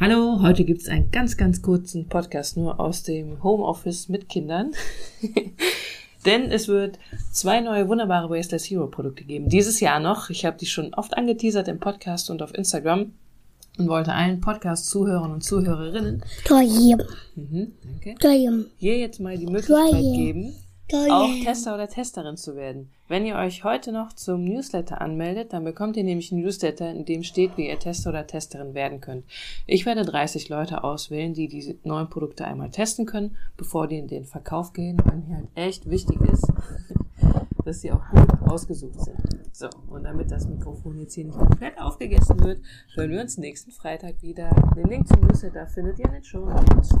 Hallo, heute gibt es einen ganz, ganz kurzen Podcast nur aus dem Homeoffice mit Kindern. Denn es wird zwei neue wunderbare Wasteless Hero Produkte geben. Dieses Jahr noch. Ich habe die schon oft angeteasert im Podcast und auf Instagram und wollte allen Podcast-Zuhörern und Zuhörerinnen mhm, danke, hier jetzt mal die Möglichkeit geben, auch Tester oder Testerin zu werden. Wenn ihr euch heute noch zum Newsletter anmeldet, dann bekommt ihr nämlich einen Newsletter, in dem steht, wie ihr Tester oder Testerin werden könnt. Ich werde 30 Leute auswählen, die diese neuen Produkte einmal testen können, bevor die in den Verkauf gehen, weil mir halt echt wichtig ist, dass sie auch gut ausgesucht sind. So, und damit das Mikrofon jetzt hier nicht komplett aufgegessen wird, hören wir uns nächsten Freitag wieder. Den Link zum Newsletter findet ihr in den Show Notes.